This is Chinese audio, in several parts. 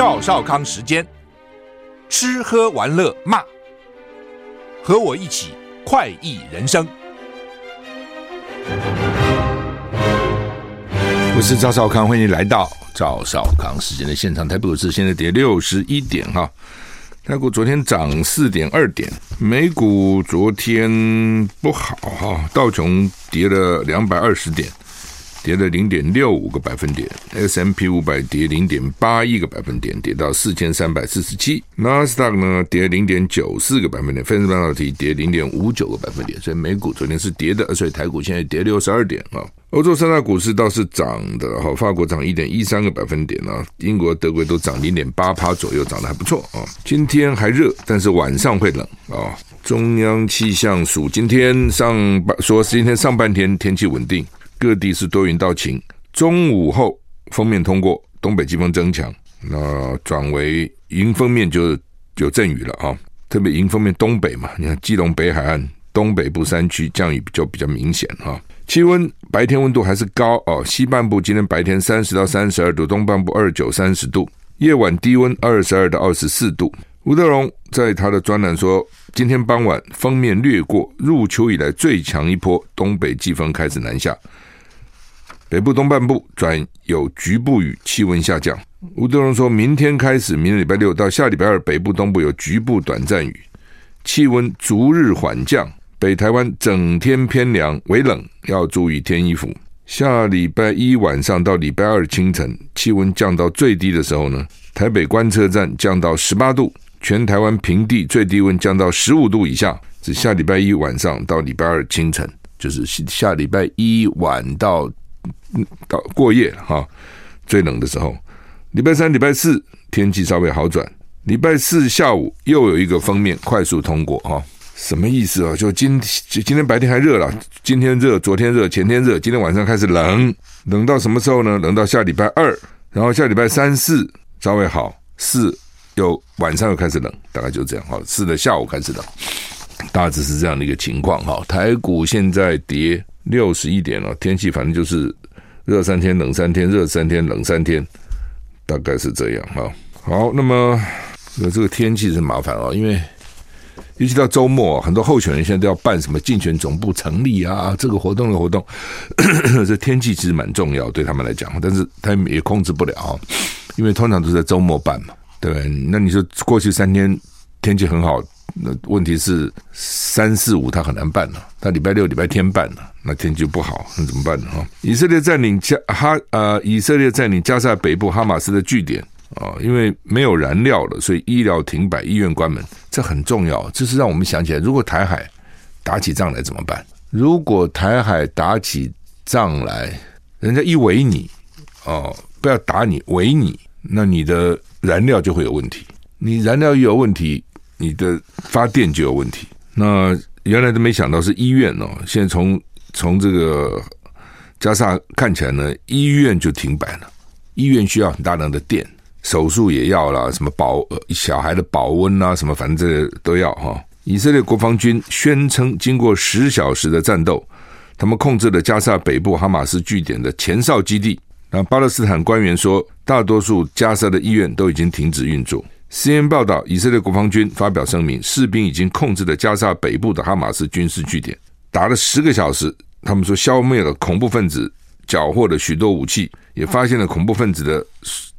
赵少康时间，吃喝玩乐骂，和我一起快意人生。我是赵少康，欢迎来到赵少康时间的现场。台北股市现在跌六十一点哈，台股昨天涨四点二点，美股昨天不好哈，道琼跌了两百二十点。跌了零点六五个百分点，S M P 五百跌零点八一个百分点，跌到四千三百四十七。纳斯达克呢跌零点九四个百分点，费城半导体跌零点五九个百分点。所以美股昨天是跌的，所以台股现在跌六十二点啊。欧洲三大股市倒是涨的哈，法国涨一点一三个百分点啊，英国、德国都涨零点八趴左右，涨得还不错啊。今天还热，但是晚上会冷啊。中央气象署今天上半说是今天上半天天气稳定。各地是多云到晴，中午后锋面通过，东北季风增强，那转为迎风面就有阵雨了啊！特别迎风面东北嘛，你看基隆北海岸东北部山区降雨就比较明显哈。气温白天温度还是高哦，西半部今天白天三十到三十二度，东半部二九三十度，夜晚低温二十二到二十四度。吴德荣在他的专栏说，今天傍晚锋面掠过，入秋以来最强一波东北季风开始南下。北部东半部转有局部雨，气温下降。吴德荣说，明天开始，明天礼拜六到下礼拜二，北部东部有局部短暂雨，气温逐日缓降。北台湾整天偏凉，微冷，要注意添衣服。下礼拜一晚上到礼拜二清晨，气温降到最低的时候呢，台北观测站降到十八度，全台湾平地最低温降到十五度以下。是下礼拜一晚上到礼拜二清晨，就是下礼拜一晚到。到过夜哈，最冷的时候，礼拜三、礼拜四天气稍微好转，礼拜四下午又有一个封面快速通过哈，什么意思啊？就今就今天白天还热了，今天热，昨天热，前天热，今天晚上开始冷，冷到什么时候呢？冷到下礼拜二，然后下礼拜三四稍微好，四又晚上又开始冷，大概就这样哈，四的下午开始冷，大致是这样的一个情况哈。台股现在跌。六十一点了，天气反正就是热三天冷三天，热三天冷三天，大概是这样哈。好，那么这个天气是麻烦啊，因为尤其到周末，很多候选人现在都要办什么竞选总部成立啊，这个活动的活动，这天气其实蛮重要对他们来讲，但是他们也控制不了，因为通常都是在周末办嘛，对，那你说过去三天天气很好。那问题是三四五他很难办了，他礼拜六礼拜天办了，那天气就不好，那怎么办呢？哈，以色列占领加哈呃，以色列占领加沙北部哈马斯的据点啊，因为没有燃料了，所以医疗停摆，医院关门，这很重要。这是让我们想起来，如果台海打起仗来怎么办？如果台海打起仗来，人家一围你哦，不要打你，围你，那你的燃料就会有问题，你燃料一有问题。你的发电就有问题。那原来都没想到是医院哦，现在从从这个加萨看起来呢，医院就停摆了。医院需要很大量的电，手术也要啦，什么保小孩的保温啊，什么反正这都要哈。以色列国防军宣称，经过十小时的战斗，他们控制了加萨北部哈马斯据点的前哨基地。那巴勒斯坦官员说，大多数加萨的医院都已经停止运作。CNN 报道，以色列国防军发表声明，士兵已经控制了加沙北部的哈马斯军事据点，打了十个小时。他们说消灭了恐怖分子缴获的许多武器，也发现了恐怖分子的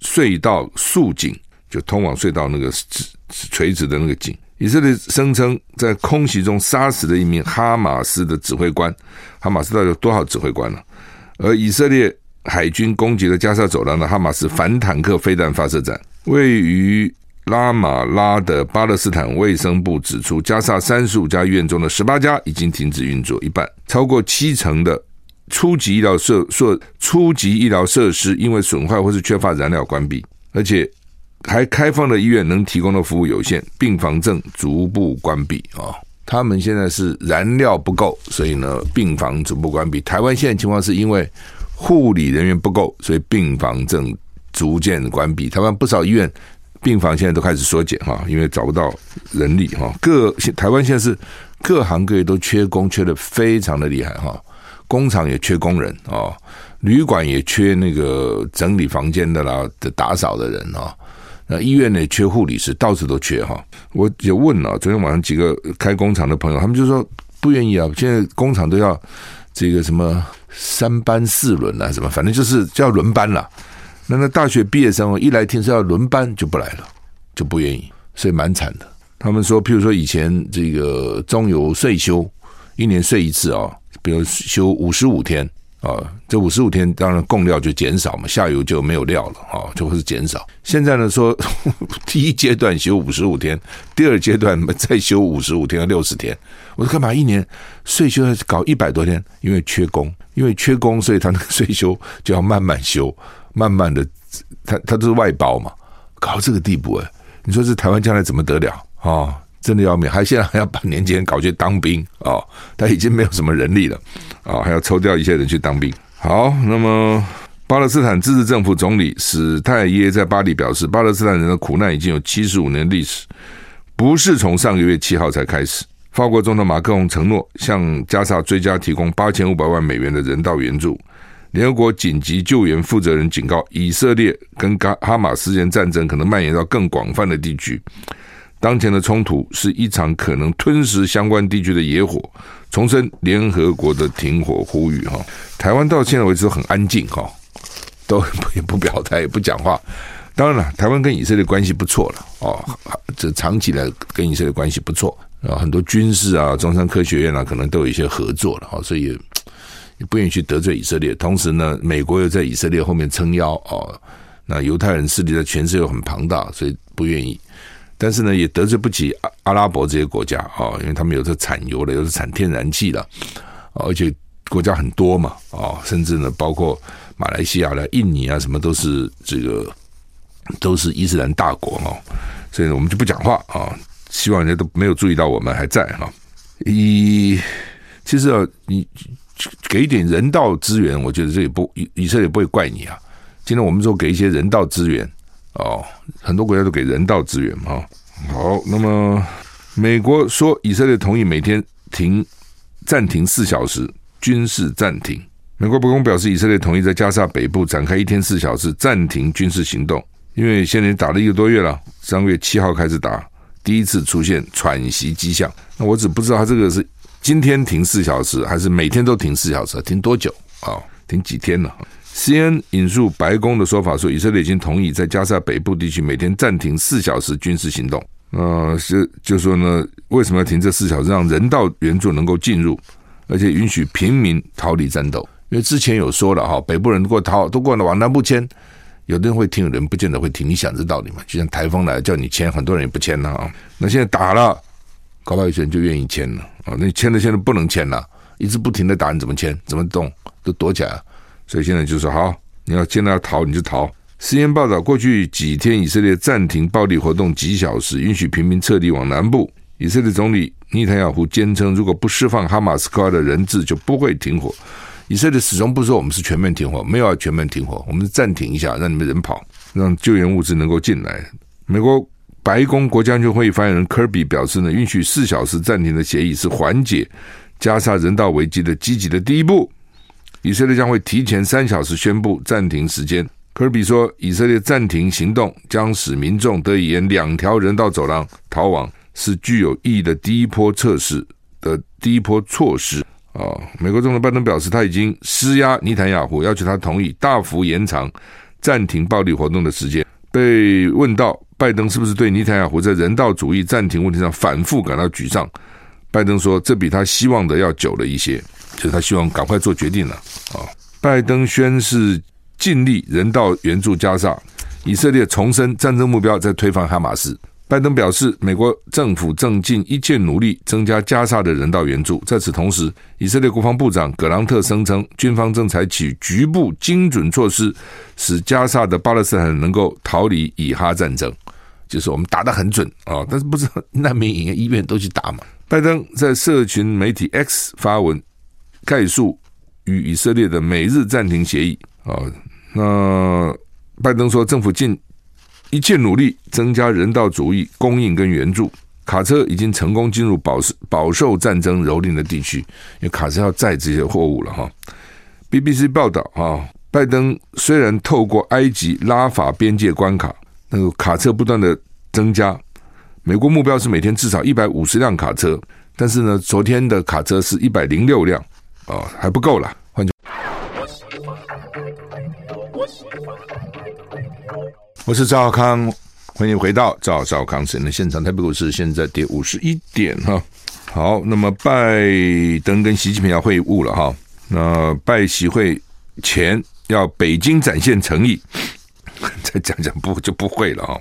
隧道竖井，就通往隧道那个直垂直的那个井。以色列声称在空袭中杀死了一名哈马斯的指挥官。哈马斯到底有多少指挥官呢？而以色列海军攻击了加沙走廊的哈马斯反坦克飞弹发射站，位于。拉马拉的巴勒斯坦卫生部指出，加沙三十五家医院中的十八家已经停止运作，一半超过七成的初级医疗设设初级医疗设施因为损坏或是缺乏燃料关闭，而且还开放的医院能提供的服务有限，病房正逐步关闭啊。他们现在是燃料不够，所以呢，病房逐步关闭。台湾现在情况是因为护理人员不够，所以病房正逐渐关闭。台湾不少医院。病房现在都开始缩减哈，因为找不到人力哈。各台湾现在是各行各业都缺工，缺得非常的厉害哈。工厂也缺工人啊，旅馆也缺那个整理房间的啦的打扫的人啊。那，医院呢缺护理师，到处都缺哈。我也问了，昨天晚上几个开工厂的朋友，他们就说不愿意啊。现在工厂都要这个什么三班四轮啊，什么反正就是就要轮班了。那那大学毕业生一来听说要轮班，就不来了，就不愿意，所以蛮惨的。他们说，譬如说以前这个中游岁休，一年睡一次啊、哦，比如休五十五天。啊，这五十五天当然供料就减少嘛，下游就没有料了啊，就会是减少。现在呢说，第一阶段休五十五天，第二阶段再休五十五天和六十天。我说干嘛一年岁休要搞一百多天？因为缺工，因为缺工，所以他那个岁休就要慢慢休，慢慢的，他他都是外包嘛，搞到这个地步哎，你说这台湾将来怎么得了啊？真的要命，还现在还要把年轻人搞去当兵啊、哦！他已经没有什么人力了啊、哦，还要抽调一些人去当兵。好，那么巴勒斯坦自治政府总理史泰耶在巴黎表示，巴勒斯坦人的苦难已经有七十五年历史，不是从上个月七号才开始。法国总统马克龙承诺向加萨追加提供八千五百万美元的人道援助。联合国紧急救援负责人警告，以色列跟哈哈马斯间战争可能蔓延到更广泛的地区。当前的冲突是一场可能吞噬相关地区的野火，重申联合国的停火呼吁哈。台湾到现在为止都很安静哈，都也不表态也不讲话。当然了，台湾跟以色列关系不错了哦，这长期来跟以色列关系不错啊，很多军事啊、中山科学院啊，可能都有一些合作了哈，所以不愿意去得罪以色列。同时呢，美国又在以色列后面撑腰哦，那犹太人势力在全世界很庞大，所以不愿意。但是呢，也得罪不起阿阿拉伯这些国家啊，因为他们有的产油的，有的产天然气的，而且国家很多嘛啊，甚至呢，包括马来西亚的、印尼啊，什么都是这个都是伊斯兰大国哦，所以呢，我们就不讲话啊，希望人家都没有注意到我们还在哈。以其实啊，你给一点人道资源，我觉得这也不以以色列不会怪你啊。今天我们说给一些人道资源。哦，很多国家都给人道资源嘛。好，那么美国说以色列同意每天停暂停四小时军事暂停。美国白宫表示，以色列同意在加沙北部展开一天四小时暂停军事行动，因为现在打了一个多月了，三月七号开始打，第一次出现喘息迹象。那我只不知道他这个是今天停四小时，还是每天都停四小时，停多久啊？哦，停几天呢？C N 引述白宫的说法说，以色列已经同意在加沙北部地区每天暂停四小时军事行动。呃，是就说呢，为什么要停这四小时？让人道援助能够进入，而且允许平民逃离战斗。因为之前有说了哈，北部人如果逃都过了往南部迁，有的人会听，有人不见得会听。你想这道理嘛？就像台风来叫你迁，很多人也不迁了啊。那现在打了，搞不好有些人就愿意签了啊。那签了现在不能签了，一直不停的打，你怎么签？怎么动？都躲起来了。所以现在就说好，你要见到要逃你就逃。CNN 报道，过去几天以色列暂停暴力活动几小时，允许平民撤离往南部。以色列总理内塔尼亚胡坚称，如果不释放哈马斯克的人质，就不会停火。以色列始终不说我们是全面停火，没有要全面停火，我们是暂停一下，让你们人跑，让救援物资能够进来。美国白宫国家安全会议发言人科比表示呢，允许四小时暂停的协议是缓解加沙人道危机的积极的第一步。以色列将会提前三小时宣布暂停时间。科比说，以色列暂停行动将使民众得以沿两条人道走廊逃亡，是具有意义的第一波测试的第一波措施。啊，美国总统拜登表示，他已经施压尼坦雅胡，要求他同意大幅延长暂停暴力活动的时间。被问到拜登是不是对尼坦雅胡在人道主义暂停问题上反复感到沮丧，拜登说，这比他希望的要久了一些。就是他希望赶快做决定了啊！拜登宣誓尽力人道援助加沙，以色列重申战争目标在推翻哈马斯。拜登表示，美国政府正尽一切努力增加加沙的人道援助。在此同时，以色列国防部长葛朗特声称，军方正采取局部精准措施，使加沙的巴勒斯坦能够逃离以哈战争。就是我们打得很准啊，但是不知道难民营医院都去打嘛？拜登在社群媒体 X 发文。概述与以色列的美日暂停协议啊，那拜登说，政府尽一切努力增加人道主义供应跟援助。卡车已经成功进入饱受饱受战争蹂躏的地区，因为卡车要载这些货物了哈。BBC 报道啊，拜登虽然透过埃及拉法边界关卡那个卡车不断的增加。美国目标是每天至少一百五十辆卡车，但是呢，昨天的卡车是一百零六辆，哦，还不够了。换句，我是赵少康，欢迎回到赵少康时间的现场。台北股市现在跌五十一点哈。好，那么拜登跟习近平要会晤了哈。那拜习会前要北京展现诚意，再讲讲不就不会了哈。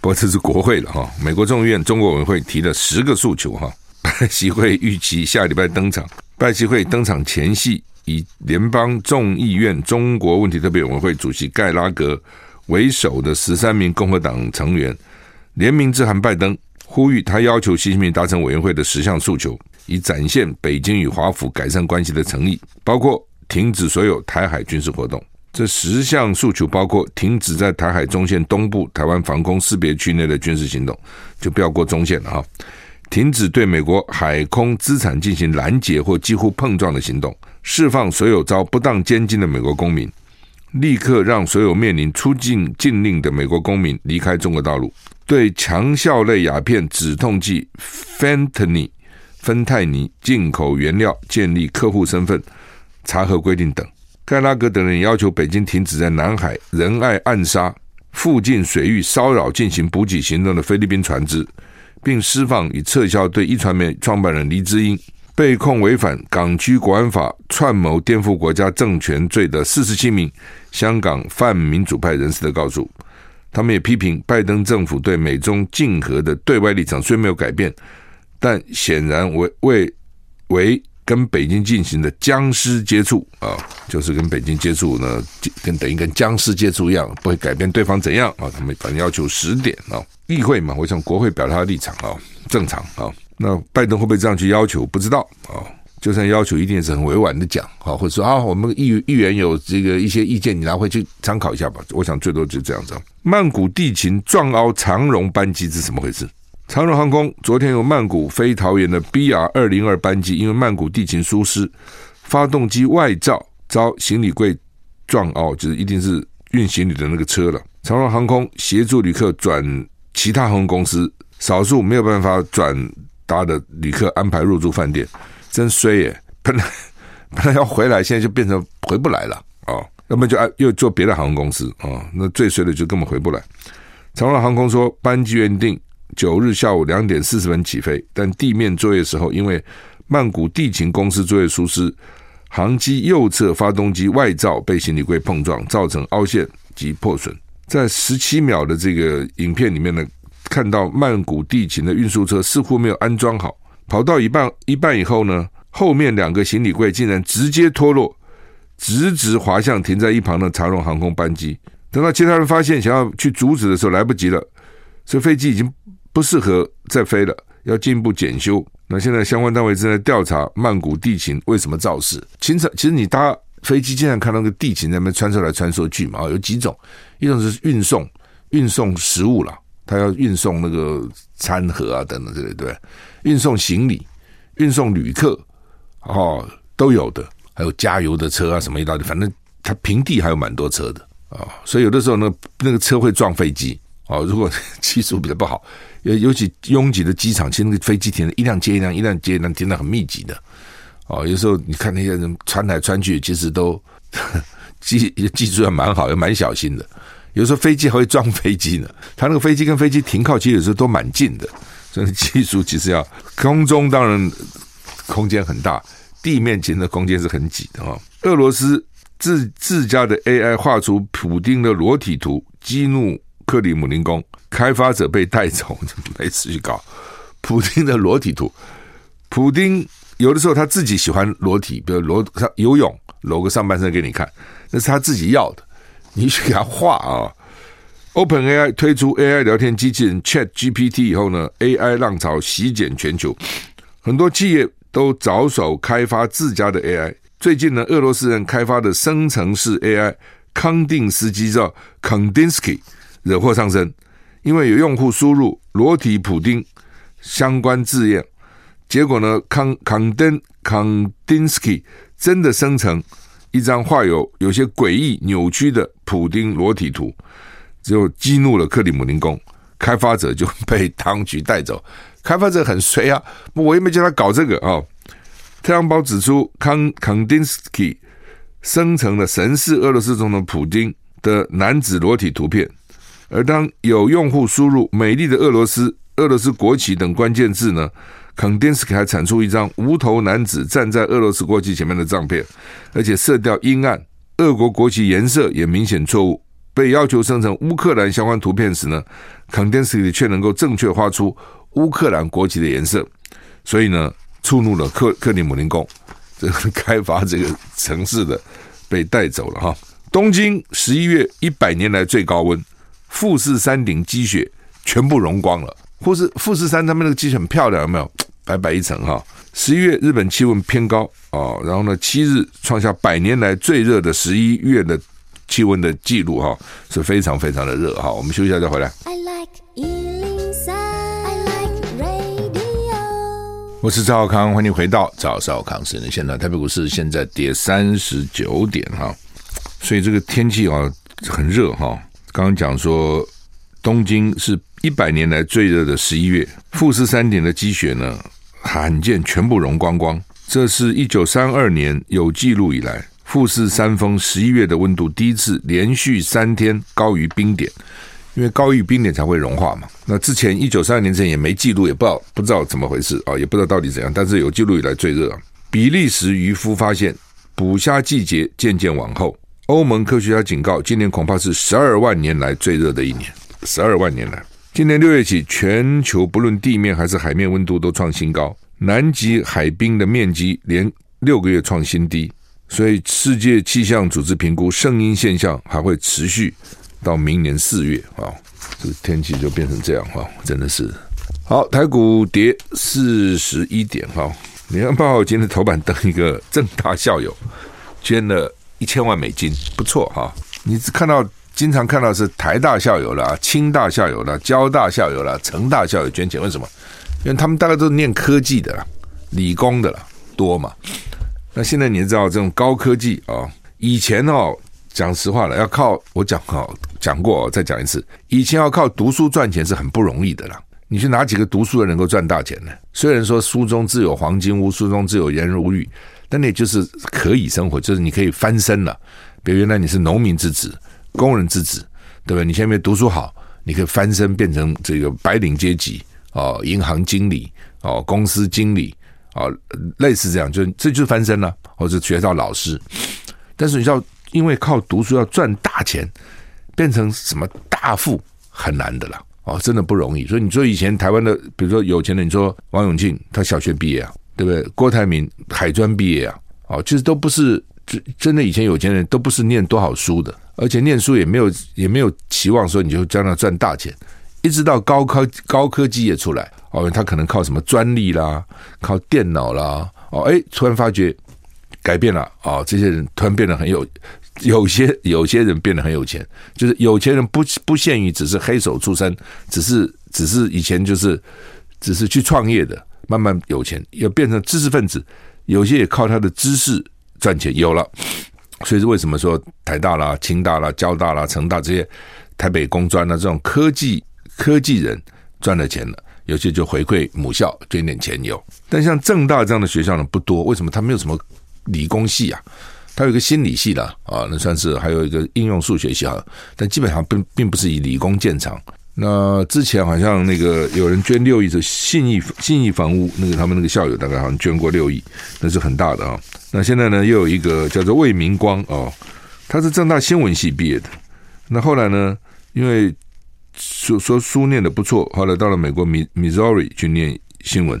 不过这是国会了哈。美国众议院中国委员会提了十个诉求哈。拜习会预期下礼拜登场。拜习会登场前夕，以联邦众议院中国问题特别委员会主席盖拉格为首的十三名共和党成员联名致函拜登。呼吁他要求习近平达成委员会的十项诉求，以展现北京与华府改善关系的诚意，包括停止所有台海军事活动。这十项诉求包括停止在台海中线东部台湾防空识别区内的军事行动，就不要过中线了哈；停止对美国海空资产进行拦截或几乎碰撞的行动；释放所有遭不当监禁的美国公民；立刻让所有面临出境禁令的美国公民离开中国大陆。对强效类鸦片止痛剂芬太尼、芬太尼进口原料建立客户身份查核规定等，盖拉格等人要求北京停止在南海仁爱暗杀附近水域骚扰进行补给行动的菲律宾船只，并释放与撤销对一传媒创办人黎智英被控违反港区国安法串谋颠覆国家政权罪的四十七名香港泛民主派人士的告诉。他们也批评拜登政府对美中竞合的对外立场虽没有改变，但显然为为为跟北京进行的僵尸接触啊，就是跟北京接触呢，跟等于跟僵尸接触一样，不会改变对方怎样啊。他们反正要求十点啊，议会嘛，我想国会表达立场啊，正常啊。那拜登会不会这样去要求？不知道啊。就算要求，一定也是很委婉的讲，好，或者说啊，我们议议员有这个一些意见，你拿回去参考一下吧。我想最多就这样子。曼谷地勤撞凹长荣班机是怎么回事？长荣航空昨天由曼谷飞桃园的 BR 二零二班机，因为曼谷地勤疏失，发动机外罩遭行李柜撞凹，就是一定是运行李的那个车了。长荣航空协助旅客转其他航空公司，少数没有办法转搭的旅客安排入住饭店。真衰耶！本来本来要回来，现在就变成回不来了哦。要么就爱又坐别的航空公司哦。那最衰的就根本回不来。长荣航空说，班机原定九日下午两点四十分起飞，但地面作业时候，因为曼谷地勤公司作业疏失，航机右侧发动机外罩被行李柜碰撞，造成凹陷及破损。在十七秒的这个影片里面呢，看到曼谷地勤的运输车似乎没有安装好。跑到一半一半以后呢，后面两个行李柜竟然直接脱落，直直滑向停在一旁的长荣航空班机。等到其他人发现，想要去阻止的时候，来不及了。这飞机已经不适合再飞了，要进一步检修。那现在相关单位正在调查曼谷地勤为什么肇事。其实，其实你搭飞机经常看到那个地勤在那边穿梭来穿梭去嘛，有几种，一种是运送运送食物了。他要运送那个餐盒啊，等等之类，对，运送行李、运送旅客，哦，都有的，还有加油的车啊，什么一大堆，反正他平地还有蛮多车的啊、所以有的时候那那个车会撞飞机、哦。如果 技术比较不好，尤尤其拥挤的机场，其实那个飞机停的一辆接一辆，一辆接一辆，停的很密集的、哦。有时候你看那些人穿来穿去，其实都 技技术还蛮好，也蛮小心的。有时候飞机还会撞飞机呢，它那个飞机跟飞机停靠其实有时候都蛮近的，所以技术其实要空中当然空间很大，地面其实的空间是很挤的哈。俄罗斯自自家的 AI 画出普丁的裸体图，激怒克里姆林宫，开发者被带走，没事去搞普丁的裸体图。普丁有的时候他自己喜欢裸体，比如裸他游泳裸个上半身给你看，那是他自己要的。你去给他画啊！OpenAI 推出 AI 聊天机器人 ChatGPT 以后呢，AI 浪潮席卷全球，很多企业都着手开发自家的 AI。最近呢，俄罗斯人开发的生成式 AI 康定斯基叫 Kandinsky 惹祸上身，因为有用户输入“裸体普丁”相关字眼，结果呢，康康登康丁斯基真的生成。一张画有有些诡异扭曲的普丁裸体图，就激怒了克里姆林宫，开发者就 被当局带走。开发者很衰啊，我也没叫他搞这个啊、哦。太阳报指出，康康丁斯基生成了神似俄罗斯总统普丁的男子裸体图片，而当有用户输入“美丽的俄罗斯”、“俄罗斯国旗”等关键字呢，康丁斯基还产出一张无头男子站在俄罗斯国旗前面的照片，而且色调阴暗，俄国国旗颜色也明显错误。被要求生成乌克兰相关图片时呢，康丁斯基却能够正确画出乌克兰国旗的颜色，所以呢，触怒了克克里姆林宫，这个开发这个城市的被带走了哈。东京十一月一百年来最高温，富士山顶积雪全部融光了，或是富士山他们那个积雪很漂亮，有没有？白白一层哈。十一月日本气温偏高啊，然后呢，七日创下百年来最热的十一月的。气温的记录哈是非常非常的热哈，我们休息一下再回来。I like 103, I like radio。我是赵少康，欢迎回到赵少康时间。现在台北股市现在跌三十九点哈，所以这个天气啊很热哈。刚刚讲说东京是一百年来最热的十一月，富士山顶的积雪呢罕见全部融光光，这是一九三二年有记录以来。富士山峰十一月的温度第一次连续三天高于冰点，因为高于冰点才会融化嘛。那之前一九三二年之前也没记录，也不知道不知道怎么回事啊，也不知道到底怎样。但是有记录以来最热。比利时渔夫发现捕虾季节渐渐往后，欧盟科学家警告，今年恐怕是十二万年来最热的一年。十二万年来，今年六月起，全球不论地面还是海面温度都创新高，南极海冰的面积连六个月创新低。所以，世界气象组织评估圣婴现象还会持续到明年四月啊，这个天气就变成这样哈，真的是好。台股跌四十一点哈，你看报今天头版登一个正大校友捐了一千万美金，不错哈。你只看到经常看到是台大校友啦、清大校友啦、交大校友啦、成大校友捐钱，为什么？因为他们大概都是念科技的啦、理工的啦多嘛。那现在你知道这种高科技啊，以前哦，讲实话了，要靠我讲哦，讲过，再讲一次，以前要靠读书赚钱是很不容易的啦。你去哪几个读书人能够赚大钱呢？虽然说书中自有黄金屋，书中自有颜如玉，但那就是可以生活，就是你可以翻身了。比如原来你是农民之子、工人之子，对不对？你现在读书好，你可以翻身变成这个白领阶级哦，银行经理哦，公司经理。哦，类似这样，就这就是翻身了，或者学校老师。但是你知道，因为靠读书要赚大钱，变成什么大富很难的了哦，真的不容易。所以你说以前台湾的，比如说有钱的，你说王永庆，他小学毕业啊，对不对？郭台铭海专毕业啊，哦，其实都不是真真的以前有钱人都不是念多少书的，而且念书也没有也没有期望说你就将来赚大钱。一直到高科高科技业出来哦，他可能靠什么专利啦，靠电脑啦哦，哎，突然发觉改变了哦，这些人突然变得很有，有些有些人变得很有钱，就是有钱人不不限于只是黑手出身，只是只是以前就是只是去创业的，慢慢有钱，要变成知识分子，有些也靠他的知识赚钱，有了，所以是为什么说台大啦、清大啦、交大啦、成大这些台北工专啊这种科技。科技人赚了钱了，有些就回馈母校，捐点钱有。但像政大这样的学校呢，不多。为什么？它没有什么理工系啊，它有一个心理系的啊，那算是还有一个应用数学系啊。但基本上并并不是以理工见长。那之前好像那个有人捐六亿，是信义信义房屋，那个他们那个校友大概好像捐过六亿，那是很大的啊。那现在呢，又有一个叫做魏明光哦，他是政大新闻系毕业的。那后来呢，因为说说书念的不错，后来到了美国米 Missouri 去念新闻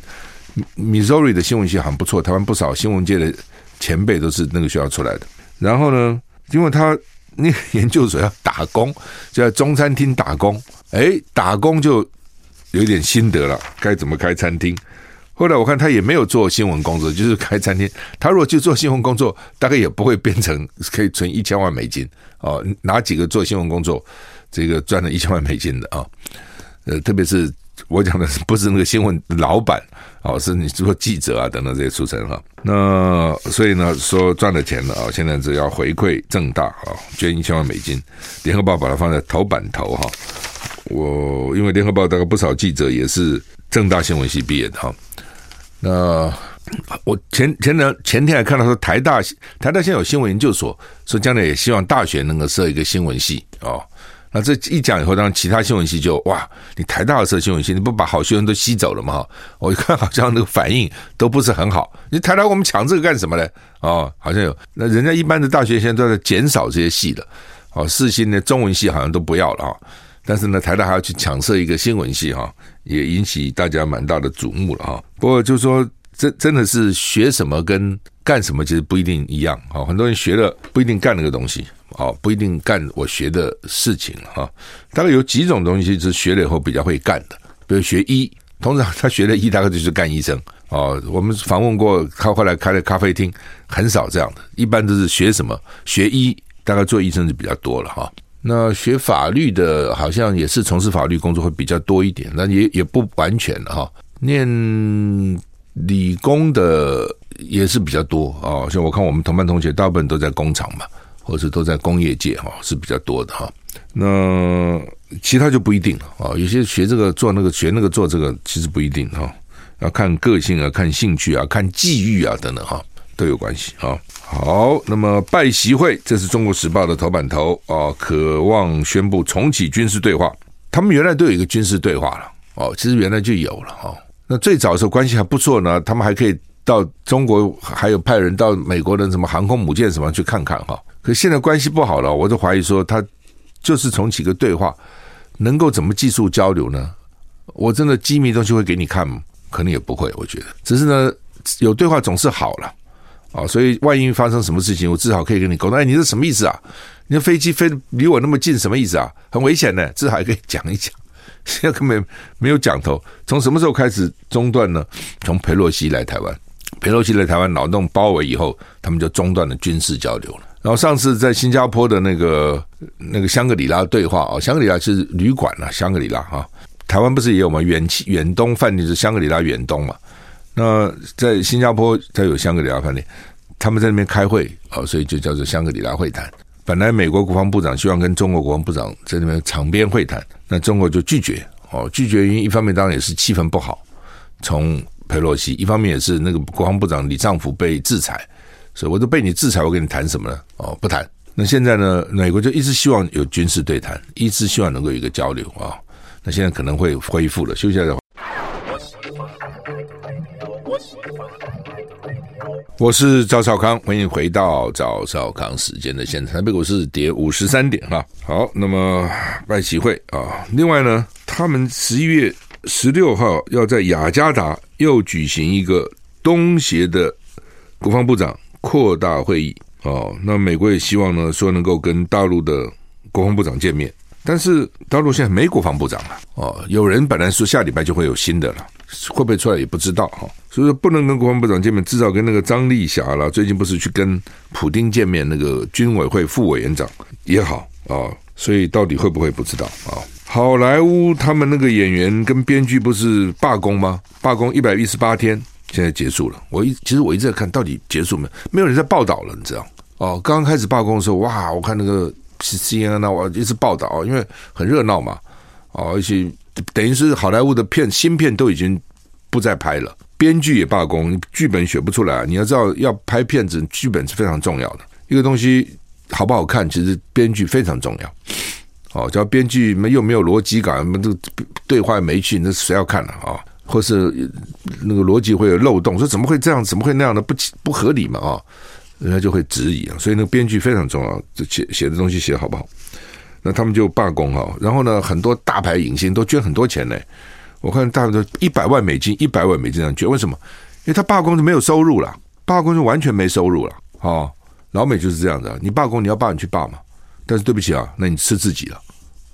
，Missouri 的新闻系很不错，台湾不少新闻界的前辈都是那个学校出来的。然后呢，因为他 那个研究所要打工，就在中餐厅打工，哎，打工就有点心得了，该怎么开餐厅。后来我看他也没有做新闻工作，就是开餐厅。他如果去做新闻工作，大概也不会变成可以存一千万美金哦。哪几个做新闻工作？这个赚了一千万美金的啊，呃，特别是我讲的是不是那个新闻老板哦，是你做记者啊等等这些出身哈。那所以呢，说赚了钱了啊，现在只要回馈正大啊，捐一千万美金。联合报把它放在头版头哈。我因为联合报大概不少记者也是政大新闻系毕业的哈。那我前前两前天还看到说台大台大现在有新闻研究所，说将来也希望大学能够设一个新闻系哦。那这一讲以后，当然其他新闻系就哇，你台大设新闻系，你不把好学生都吸走了吗？我一看好像那个反应都不是很好。你台大我们抢这个干什么呢？哦，好像有那人家一般的大学现在都在减少这些系了。哦，四新的中文系好像都不要了啊。但是呢，台大还要去抢设一个新闻系哈，也引起大家蛮大的瞩目了哈。不过就是说，真真的是学什么跟干什么其实不一定一样哈。很多人学了不一定干那个东西。啊，不一定干我学的事情哈。大概有几种东西是学了以后比较会干的，比如学医，通常他学了医，大概就是干医生。啊，我们访问过他，后来开了咖啡厅，很少这样的，一般都是学什么学医，大概做医生就比较多了哈。那学法律的，好像也是从事法律工作会比较多一点，那也也不完全哈。念理工的也是比较多啊，像我看我们同班同学，大部分都在工厂嘛。或者都在工业界哈是比较多的哈，那其他就不一定了啊。有些学这个做那个学那个做这个其实不一定哈，要看个性啊、看兴趣啊、看际遇啊等等哈都有关系啊。好，那么拜习会，这是中国时报的头版头啊，渴望宣布重启军事对话。他们原来都有一个军事对话了哦，其实原来就有了哈。那最早的时候关系还不错呢，他们还可以到中国，还有派人到美国的什么航空母舰什么去看看哈。可现在关系不好了，我就怀疑说他就是重启个对话，能够怎么技术交流呢？我真的机密东西会给你看吗？可能也不会，我觉得。只是呢，有对话总是好了啊，所以万一发生什么事情，我至少可以跟你沟通。哎，你是什么意思啊？你的飞机飞离我那么近，什么意思啊？很危险的，至少还可以讲一讲。现 在根本没有讲头。从什么时候开始中断呢？从裴洛西来台湾，裴洛西来台湾脑洞包围以后，他们就中断了军事交流了。然后上次在新加坡的那个那个香格里拉对话啊，香格里拉是旅馆啊，香格里拉哈，台湾不是也有吗？远远东饭店是香格里拉远东嘛？那在新加坡它有香格里拉饭店，他们在那边开会啊，所以就叫做香格里拉会谈。本来美国国防部长希望跟中国国防部长在那边场边会谈，那中国就拒绝哦，拒绝原因一方面当然也是气氛不好，从佩洛西，一方面也是那个国防部长李丈夫被制裁。所以我都被你制裁，我跟你谈什么呢？哦，不谈。那现在呢？美国就一直希望有军事对谈，一直希望能够有一个交流啊。那现在可能会恢复了。休息一下我是赵少康，欢迎回到赵少康时间的现场。台北股市跌五十三点哈。好，那么拜习会啊。另外呢，他们十一月十六号要在雅加达又举行一个东协的国防部长。扩大会议哦，那美国也希望呢，说能够跟大陆的国防部长见面，但是大陆现在没国防部长了哦。有人本来说下礼拜就会有新的了，会不会出来也不知道哈。所以说不能跟国防部长见面，至少跟那个张丽霞了。最近不是去跟普丁见面，那个军委会副委员长也好啊。所以到底会不会不知道啊？好莱坞他们那个演员跟编剧不是罢工吗？罢工一百一十八天。现在结束了，我一其实我一直在看到底结束没有？没有人在报道了，你知道？哦，刚刚开始罢工的时候，哇，我看那个 CNN 那我一直报道，因为很热闹嘛，哦，而且等于是好莱坞的片新片都已经不再拍了，编剧也罢工，剧本写不出来。你要知道，要拍片子，剧本是非常重要的，一个东西好不好看，其实编剧非常重要。哦，只要编剧没又没有逻辑感，这个对话没趣，那谁要看呢？啊？或是那个逻辑会有漏洞，说怎么会这样，怎么会那样的不不合理嘛？啊，人家就会质疑啊。所以那个编剧非常重要，这写写的东西写好不好？那他们就罢工哈。然后呢，很多大牌影星都捐很多钱呢。我看大概都一百万美金，一百万美金这样捐。为什么？因为他罢工就没有收入了，罢工就完全没收入了。哦，老美就是这样子，你罢工你要罢你去罢嘛。但是对不起啊，那你吃自己了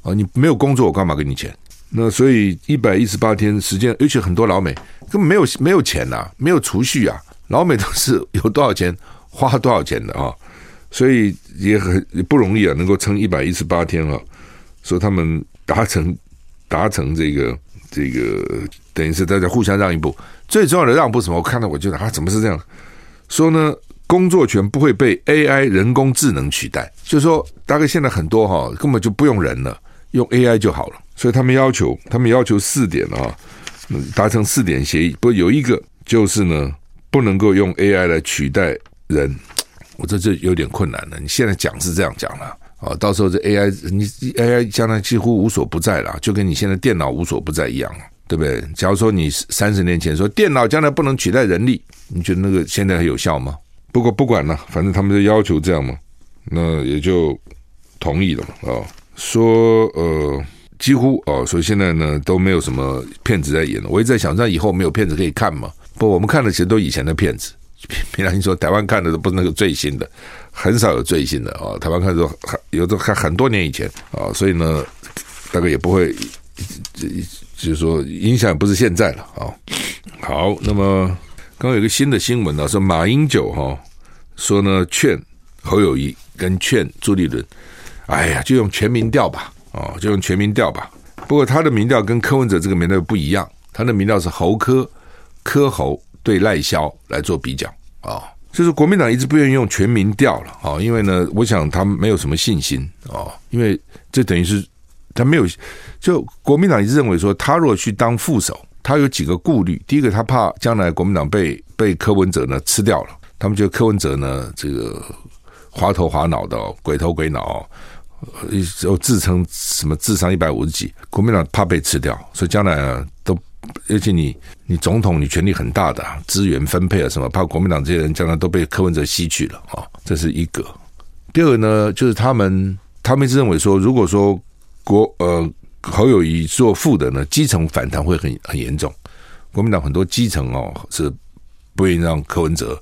啊，你没有工作，我干嘛给你钱？那所以一百一十八天时间，而且很多老美根本没有没有钱呐、没有储蓄啊，老美都是有多少钱花多少钱的啊，所以也很也不容易啊，能够撑一百一十八天啊，说他们达成达成这个这个等于是大家互相让一步。最重要的让步什么？我看到我觉得啊，怎么是这样？说呢，工作权不会被 AI 人工智能取代，就是说大概现在很多哈根本就不用人了，用 AI 就好了。所以他们要求，他们要求四点啊，达成四点协议。不过有一个就是呢，不能够用 AI 来取代人。我这就有点困难了。你现在讲是这样讲了啊，到时候这 AI 你 AI 将来几乎无所不在了，就跟你现在电脑无所不在一样，对不对？假如说你三十年前说电脑将来不能取代人力，你觉得那个现在还有效吗？不过不管了，反正他们就要求这样嘛，那也就同意了嘛啊，说呃几乎哦，所以现在呢都没有什么骗子在演了。我一直在想，那以后没有骗子可以看吗？不，我们看的其实都以前的骗子。平常你说台湾看的都不是那个最新的，很少有最新的啊。台湾看的都很 有的看很多年以前啊，所以呢，大概也不会，就是说影响不是现在了啊。好，那么刚刚有一个新的新闻呢，说马英九哈说呢劝侯友谊跟劝朱立伦，哎呀，就用全民调吧，啊，就用全民调吧。不过他的民调跟柯文哲这个民调不一样，他的民调是侯柯柯侯。对赖萧来做比较啊，就是国民党一直不愿意用全民调了啊，因为呢，我想他没有什么信心啊，因为这等于是他没有，就国民党一直认为说，他如果去当副手，他有几个顾虑。第一个，他怕将来国民党被被柯文哲呢吃掉了，他们觉得柯文哲呢这个滑头滑脑的，鬼头鬼脑，又自称什么智商一百五十几，国民党怕被吃掉，所以将来啊都。而且你你总统你权力很大的资源分配啊什么，怕国民党这些人将来都被柯文哲吸去了啊，这是一个。第二个呢，就是他们他们一直认为说，如果说国呃侯友谊做副的呢，基层反弹会很很严重。国民党很多基层哦是不愿意让柯文哲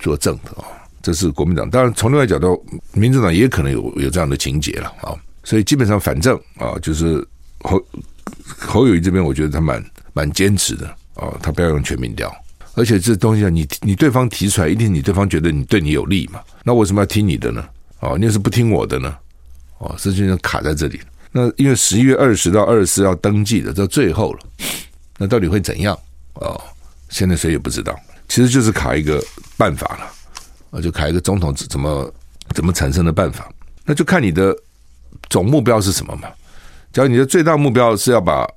做正的啊，这是国民党。当然从另外角度，民主党也可能有有这样的情节了啊。所以基本上反正啊，就是侯侯友谊这边，我觉得他蛮。蛮坚持的哦，他不要用全民调，而且这东西啊，你你对方提出来，一定你对方觉得你对你有利嘛？那为什么要听你的呢？哦，你要是不听我的呢？哦，事情就卡在这里。那因为十一月二十到二十四要登记的，到最后了，那到底会怎样？哦，现在谁也不知道。其实就是卡一个办法了，啊，就卡一个总统怎么怎么产生的办法，那就看你的总目标是什么嘛。假如你的最大目标是要把。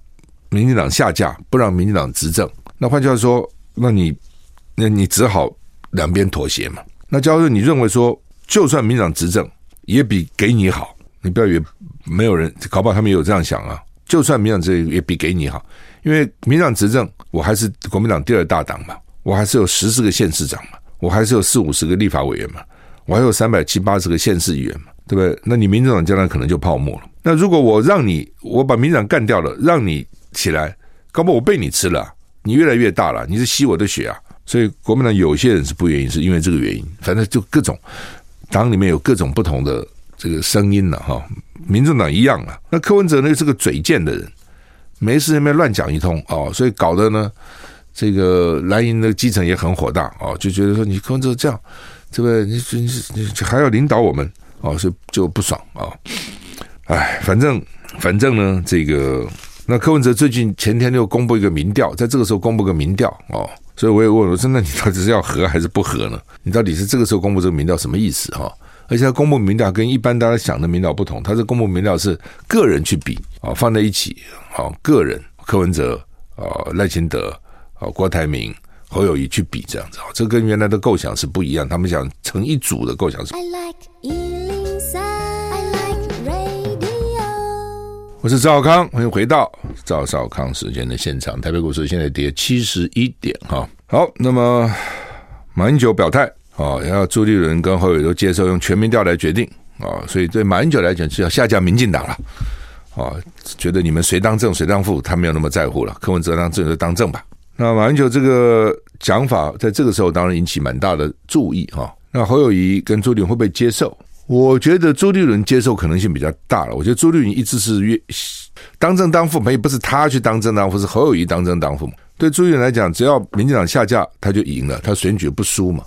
民进党下架，不让民进党执政，那换句话说，那你那你只好两边妥协嘛。那假如你认为说，就算民进党执政，也比给你好，你不要以为没有人搞不好他们也有这样想啊。就算民进党执政也比给你好，因为民进党执政，我还是国民党第二大党嘛，我还是有十四个县市长嘛，我还是有四五十个立法委员嘛，我还有三百七八十个县市议员嘛，对不对？那你民进党将来可能就泡沫了。那如果我让你，我把民进党干掉了，让你。起来，搞不我被你吃了，你越来越大了，你是吸我的血啊！所以国民党有些人是不愿意，是因为这个原因。反正就各种党里面有各种不同的这个声音了哈。民众党一样啊，那柯文哲呢是个嘴贱的人，没事那边乱讲一通哦，所以搞得呢这个蓝营的基层也很火大哦，就觉得说你柯文哲这样，对不对？你你你还要领导我们哦，所以就不爽啊！哎，反正反正呢这个。那柯文哲最近前天就公布一个民调，在这个时候公布个民调哦，所以我也问我说：“那你到底是要和还是不和呢？你到底是这个时候公布这个民调什么意思哈？而且他公布民调跟一般大家想的民调不同，他是公布民调是个人去比啊，放在一起啊，个人柯文哲啊、赖清德啊、郭台铭、侯友谊去比这样子啊，这跟原来的构想是不一样，他们想成一组的构想是。我是赵少康，欢迎回到赵少康时间的现场。台北股市现在跌七十一点哈。好，那么马英九表态啊，然后朱立伦跟侯友宜都接受用全民调来决定啊，所以对马英九来讲是要下架民进党了啊，觉得你们谁当正谁当副，他没有那么在乎了。柯文哲当政就当正吧。那马英九这个讲法，在这个时候当然引起蛮大的注意哈。那侯友宜跟朱立伦会不会接受？我觉得朱立伦接受可能性比较大了。我觉得朱立伦一直是越当正当副，没不是他去当正当副，是侯友谊当正当副。对朱立伦来讲，只要民进党下架，他就赢了，他选举不输嘛，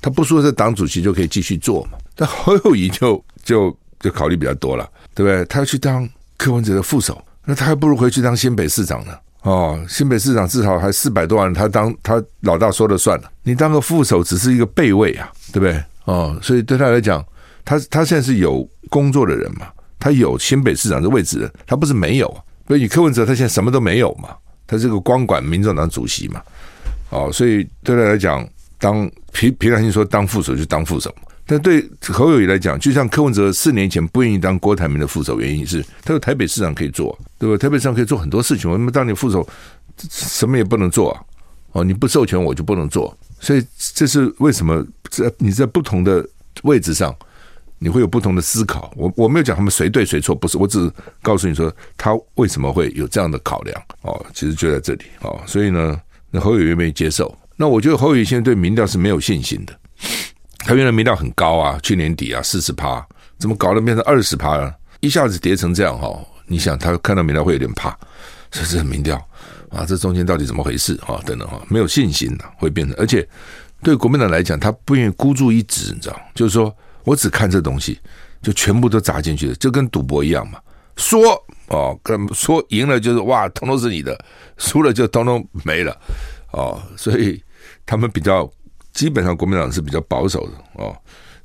他不输，这党主席就可以继续做嘛。但侯友谊就就就考虑比较多了，对不对？他要去当柯文哲的副手，那他还不如回去当新北市长呢。哦，新北市长至少还四百多万，他当他老大说了算了。你当个副手只是一个备位啊，对不对？哦，所以对他来讲，他他现在是有工作的人嘛，他有新北市长的位置，他不是没有。所以柯文哲他现在什么都没有嘛，他是个光管民众党主席嘛。哦，所以对他来讲，当平平常心说当副手就当副手。但对侯友宜来讲，就像柯文哲四年前不愿意当郭台铭的副手，原因是他有台北市长可以做，对吧？台北市长可以做很多事情，我们当你副手什么也不能做啊！哦，你不授权我就不能做，所以这是为什么在你在不同的位置上，你会有不同的思考。我我没有讲他们谁对谁错，不是，我只是告诉你说他为什么会有这样的考量哦，其实就在这里哦。所以呢，那侯友宜没接受，那我觉得侯友现在对民调是没有信心的。他原来民调很高啊，去年底啊四十趴，怎么搞得变成二十趴了？一下子跌成这样哈，你想他看到民调会有点怕，这是民调啊，这中间到底怎么回事啊？等等哈，没有信心的会变成，而且对国民党来讲，他不愿意孤注一掷，你知道，就是说我只看这东西，就全部都砸进去了，就跟赌博一样嘛。说哦，跟说赢了就是哇，通通是你的；输了就通通没了哦，所以他们比较。基本上国民党是比较保守的哦，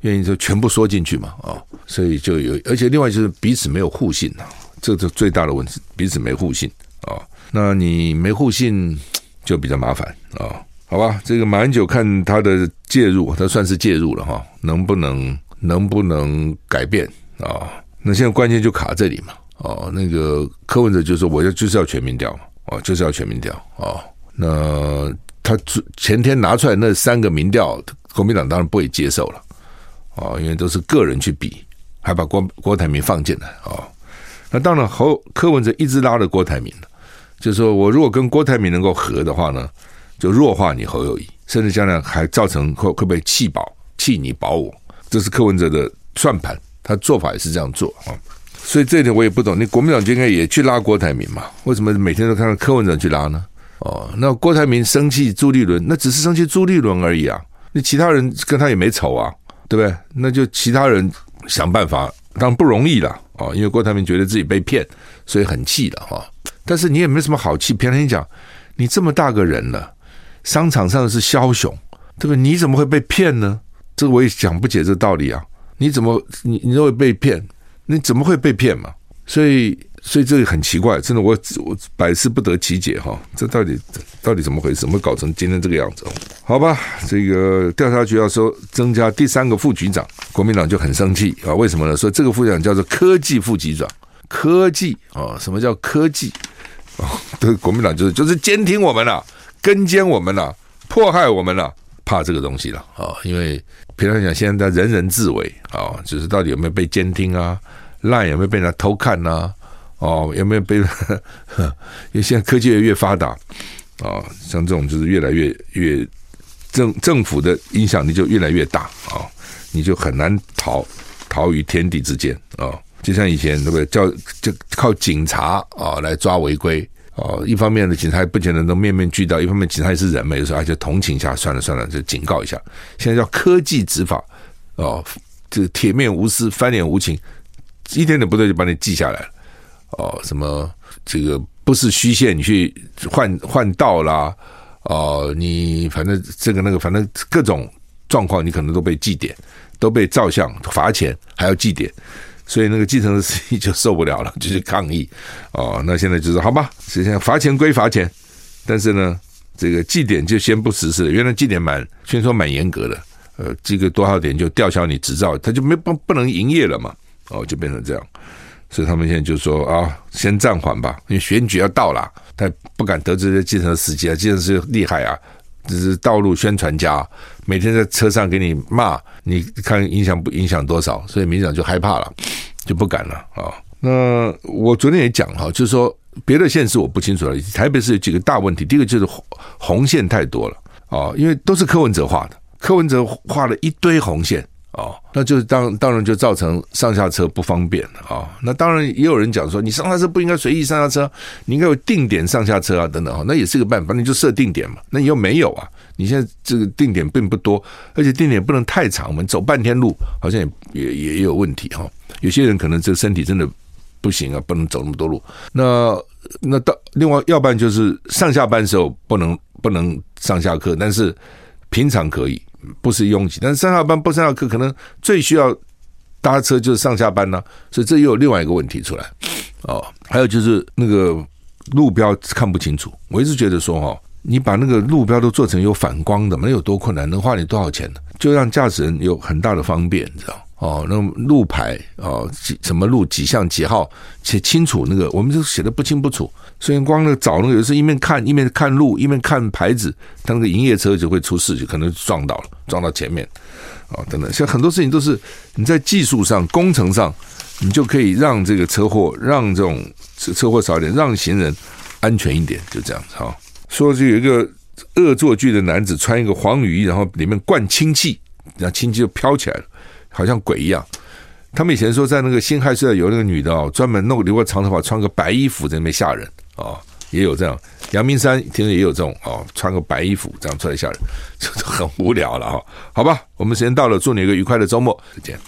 愿意就全部说进去嘛、哦，所以就有，而且另外就是彼此没有互信呐，这是最大的问题，彼此没互信啊、哦。那你没互信就比较麻烦啊、哦，好吧？这个马英九看他的介入，他算是介入了哈、能不能能不能改变？啊、那现在关键就卡这里嘛。哦，那个柯文哲就说我要就是要全民调嘛。哦，就是要全民调。哦，那。他前天拿出来那三个民调，国民党当然不会接受了，啊，因为都是个人去比，还把郭郭台铭放进来。啊。那当然，侯柯文哲一直拉着郭台铭，就说我如果跟郭台铭能够合的话呢，就弱化你侯友谊，甚至将来还造成会会不会弃保弃你保我，这是柯文哲的算盘，他做法也是这样做啊。所以这一点我也不懂，你国民党就应该也去拉郭台铭嘛？为什么每天都看到柯文哲去拉呢？哦，那郭台铭生气朱立伦，那只是生气朱立伦而已啊。那其他人跟他也没仇啊，对不对？那就其他人想办法，当然不容易了啊。因为郭台铭觉得自己被骗，所以很气的哈。但是你也没什么好气，偏偏讲你这么大个人了，商场上是枭雄，对不对？你怎么会被骗呢？这我也讲不解这个道理啊。你怎么你你认为被骗？你怎么会被骗嘛？所以。所以这个很奇怪，真的我我百思不得其解哈，这到底到底怎么回事？怎么搞成今天这个样子？好吧，这个调查局要说增加第三个副局长，国民党就很生气啊！为什么呢？说这个副局长叫做科技副局长，科技啊，什么叫科技啊？对，国民党就是就是监听我们了，跟监我们了，迫害我们了，怕这个东西了啊！因为平常讲现在人人自危啊，就是到底有没有被监听啊烂有没有被人家偷看呢、啊？哦，有没有被？因为现在科技越来越发达啊、哦，像这种就是越来越越政政府的影响力就越来越大啊、哦，你就很难逃逃于天地之间啊、哦。就像以前对不对？叫就靠警察啊、来抓违规、哦，一方面的警察不见得能面面俱到，一方面警察也是人嘛，有时候而且同情一下，算了算了，就警告一下。现在叫科技执法哦，这铁面无私，翻脸无情，一点点不对就把你记下来了。哦，什么这个不是虚线，你去换 换道啦，哦，你反正这个那个，反正各种状况，你可能都被记点，都被照相罚钱，还要记点，所以那个计程车司机就受不了了，就去抗议。哦，那现在就是好吧，实际上罚钱归罚钱，但是呢，这个记点就先不实施了。原来记点蛮，虽然说蛮严格的，呃，记个多少点就吊销你执照，他就没不不能营业了嘛，哦，就变成这样。所以他们现在就说啊，先暂缓吧，因为选举要到了，他不敢得罪这些计程车司机啊，计程车厉害啊，这是道路宣传家，每天在车上给你骂，你看影响不影响多少？所以民进党就害怕了，就不敢了啊。那我昨天也讲哈，就是说别的县市我不清楚了，台北市有几个大问题，第一个就是红红线太多了啊，因为都是柯文哲画的，柯文哲画了一堆红线。哦，那就是当当然就造成上下车不方便啊、那当然也有人讲说，你上下车不应该随意上下车，你应该有定点上下车啊，等等哈。那也是个办法，你就设定点嘛。那你又没有啊？你现在这个定点并不多，而且定点不能太长，我们走半天路好像也也也有问题哈。有些人可能这身体真的不行啊，不能走那么多路。那那到另外，要不然就是上下班时候不能不能上下课，但是平常可以，不是拥挤。但是上下班不上下课，可能最需要搭车就是上下班呢、所以这又有另外一个问题出来哦。还有就是那个路标看不清楚，我一直觉得说哈，你把那个路标都做成有反光的，没有多困难，能花你多少钱呢？就让驾驶人有很大的方便，你知道。哦，那路牌哦，几什么路几巷几号写清楚，那个我们就写的不清不楚，所以光那个找那个有时候一面看一面看路一面看牌子，他那个营业车就会出事，就可能撞到了，撞到前面、哦、等等，像很多事情都是你在技术上工程上，你就可以让这个车祸让这种车车祸少一点，让行人安全一点，就这样子哈、哦。说是有一个恶作剧的男子穿一个黄雨衣，然后里面灌氢气，然后氢气就飘起来了。好像鬼一样，他们以前说在那个辛亥社有那个女的哦，专门弄留个长头发，穿个白衣服在那边吓人啊，也有这样。阳明山听说也有这种哦，穿个白衣服这样出来吓人，这很无聊了哈。好吧，我们时间到了，祝你一个愉快的周末，再见。